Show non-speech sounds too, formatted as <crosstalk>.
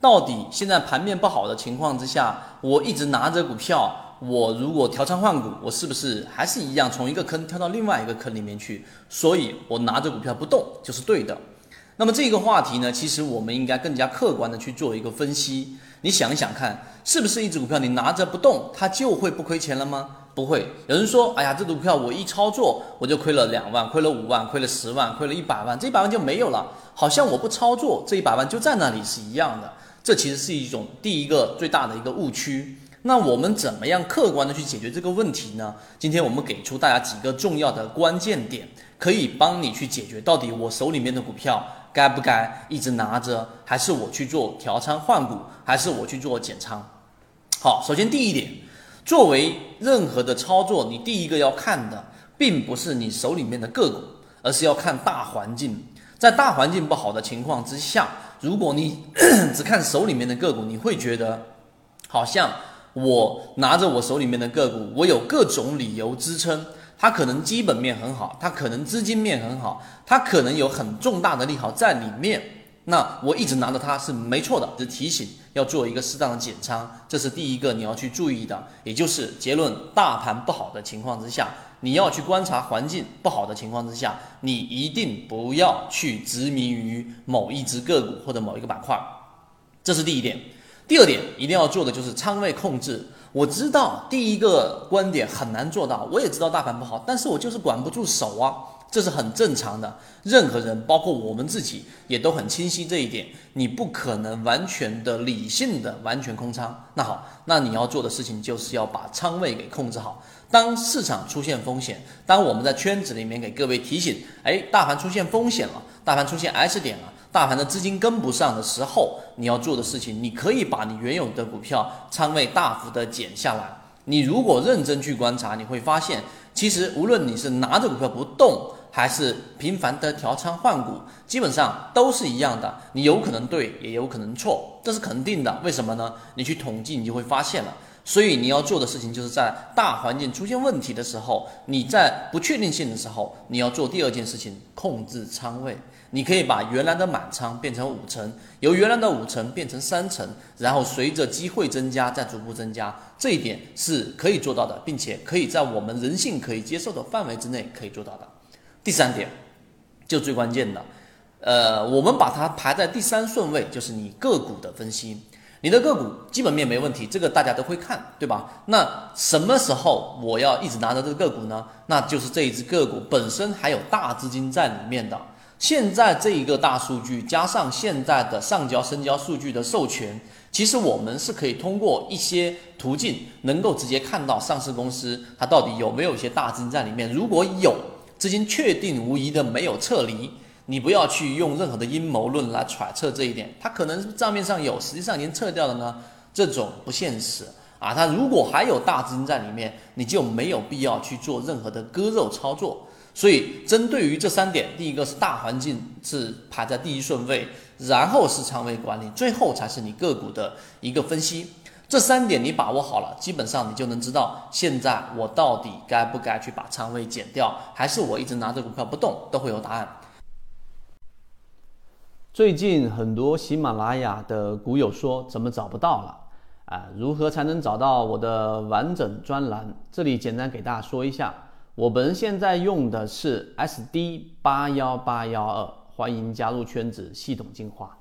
到底现在盘面不好的情况之下，我一直拿着股票，我如果调仓换股，我是不是还是一样从一个坑跳到另外一个坑里面去？所以我拿着股票不动就是对的。那么这个话题呢，其实我们应该更加客观的去做一个分析。你想一想看，是不是一只股票你拿着不动，它就会不亏钱了吗？不会。有人说，哎呀，这股票我一操作我就亏了两万，亏了五万，亏了十万，亏了一百万，这一百万就没有了，好像我不操作这一百万就在那里是一样的。这其实是一种第一个最大的一个误区。那我们怎么样客观的去解决这个问题呢？今天我们给出大家几个重要的关键点，可以帮你去解决到底我手里面的股票该不该一直拿着，还是我去做调仓换股，还是我去做减仓？好，首先第一点，作为任何的操作，你第一个要看的并不是你手里面的个股，而是要看大环境。在大环境不好的情况之下。如果你 <coughs> 只看手里面的个股，你会觉得好像我拿着我手里面的个股，我有各种理由支撑，它可能基本面很好，它可能资金面很好，它可能有很重大的利好在里面。那我一直拿着它是没错的，是提醒要做一个适当的减仓，这是第一个你要去注意的，也就是结论：大盘不好的情况之下。你要去观察环境不好的情况之下，你一定不要去执迷于某一只个股或者某一个板块，这是第一点。第二点，一定要做的就是仓位控制。我知道第一个观点很难做到，我也知道大盘不好，但是我就是管不住手啊。这是很正常的，任何人，包括我们自己，也都很清晰这一点。你不可能完全的理性的完全空仓。那好，那你要做的事情就是要把仓位给控制好。当市场出现风险，当我们在圈子里面给各位提醒，哎，大盘出现风险了，大盘出现 S 点了，大盘的资金跟不上的时候，你要做的事情，你可以把你原有的股票仓位大幅的减下来。你如果认真去观察，你会发现，其实无论你是拿着股票不动，还是频繁的调仓换股，基本上都是一样的。你有可能对，也有可能错，这是肯定的。为什么呢？你去统计，你就会发现了。所以你要做的事情，就是在大环境出现问题的时候，你在不确定性的时候，你要做第二件事情，控制仓位。你可以把原来的满仓变成五成，由原来的五成变成三成，然后随着机会增加，再逐步增加。这一点是可以做到的，并且可以在我们人性可以接受的范围之内可以做到的。第三点，就最关键的，呃，我们把它排在第三顺位，就是你个股的分析。你的个股基本面没问题，这个大家都会看，对吧？那什么时候我要一直拿着这个个股呢？那就是这一只个股本身还有大资金在里面的。现在这一个大数据加上现在的上交、深交数据的授权，其实我们是可以通过一些途径能够直接看到上市公司它到底有没有一些大资金在里面。如果有，资金确定无疑的没有撤离，你不要去用任何的阴谋论来揣测这一点。它可能账面上有，实际上已经撤掉了呢，这种不现实啊。它如果还有大资金在里面，你就没有必要去做任何的割肉操作。所以，针对于这三点，第一个是大环境是排在第一顺位，然后是仓位管理，最后才是你个股的一个分析。这三点你把握好了，基本上你就能知道现在我到底该不该去把仓位减掉，还是我一直拿着股票不动，都会有答案。最近很多喜马拉雅的股友说怎么找不到了啊？如何才能找到我的完整专栏？这里简单给大家说一下，我们现在用的是 SD 八幺八幺二，欢迎加入圈子，系统进化。